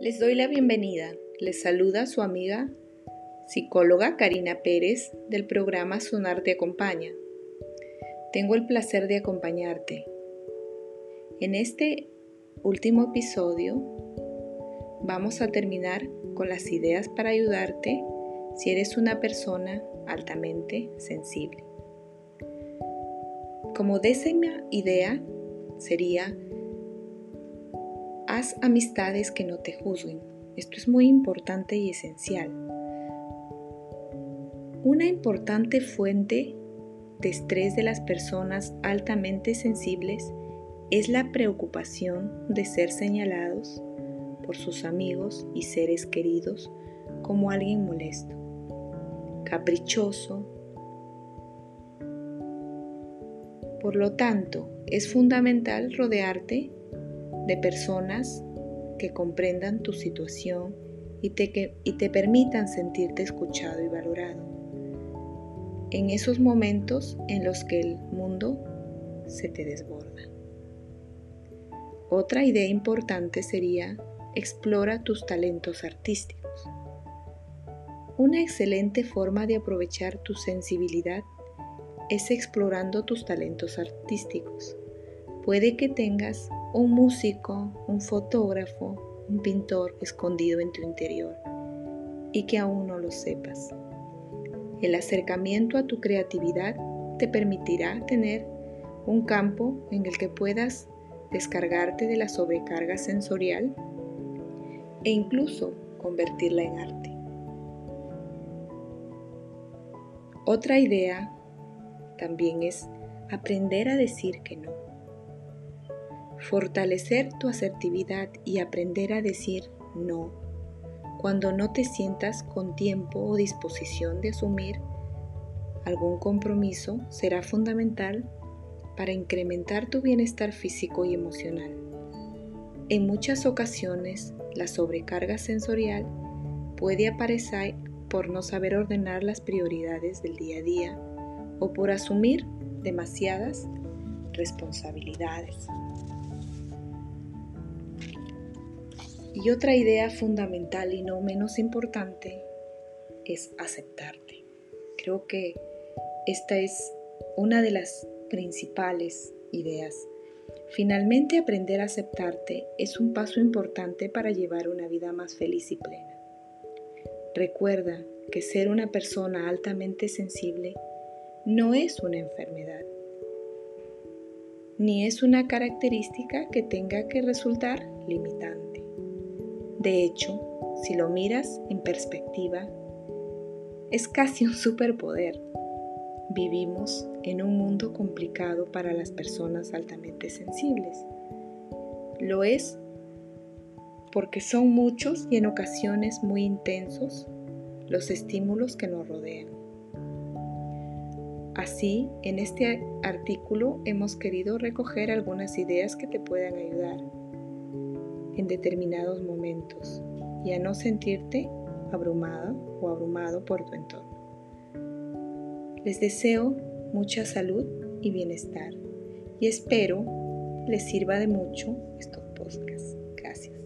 Les doy la bienvenida. Les saluda su amiga psicóloga Karina Pérez del programa Sonar te acompaña. Tengo el placer de acompañarte. En este último episodio vamos a terminar con las ideas para ayudarte si eres una persona altamente sensible. Como décima idea sería Haz amistades que no te juzguen. Esto es muy importante y esencial. Una importante fuente de estrés de las personas altamente sensibles es la preocupación de ser señalados por sus amigos y seres queridos como alguien molesto, caprichoso. Por lo tanto, es fundamental rodearte de personas que comprendan tu situación y te, y te permitan sentirte escuchado y valorado. En esos momentos en los que el mundo se te desborda. Otra idea importante sería explora tus talentos artísticos. Una excelente forma de aprovechar tu sensibilidad es explorando tus talentos artísticos. Puede que tengas un músico, un fotógrafo, un pintor escondido en tu interior y que aún no lo sepas. El acercamiento a tu creatividad te permitirá tener un campo en el que puedas descargarte de la sobrecarga sensorial e incluso convertirla en arte. Otra idea también es aprender a decir que no. Fortalecer tu asertividad y aprender a decir no cuando no te sientas con tiempo o disposición de asumir algún compromiso será fundamental para incrementar tu bienestar físico y emocional. En muchas ocasiones, la sobrecarga sensorial puede aparecer por no saber ordenar las prioridades del día a día o por asumir demasiadas responsabilidades. Y otra idea fundamental y no menos importante es aceptarte. Creo que esta es una de las principales ideas. Finalmente aprender a aceptarte es un paso importante para llevar una vida más feliz y plena. Recuerda que ser una persona altamente sensible no es una enfermedad, ni es una característica que tenga que resultar limitante. De hecho, si lo miras en perspectiva, es casi un superpoder. Vivimos en un mundo complicado para las personas altamente sensibles. Lo es porque son muchos y en ocasiones muy intensos los estímulos que nos rodean. Así, en este artículo hemos querido recoger algunas ideas que te puedan ayudar en determinados momentos y a no sentirte abrumada o abrumado por tu entorno. Les deseo mucha salud y bienestar y espero les sirva de mucho estos podcasts. Gracias.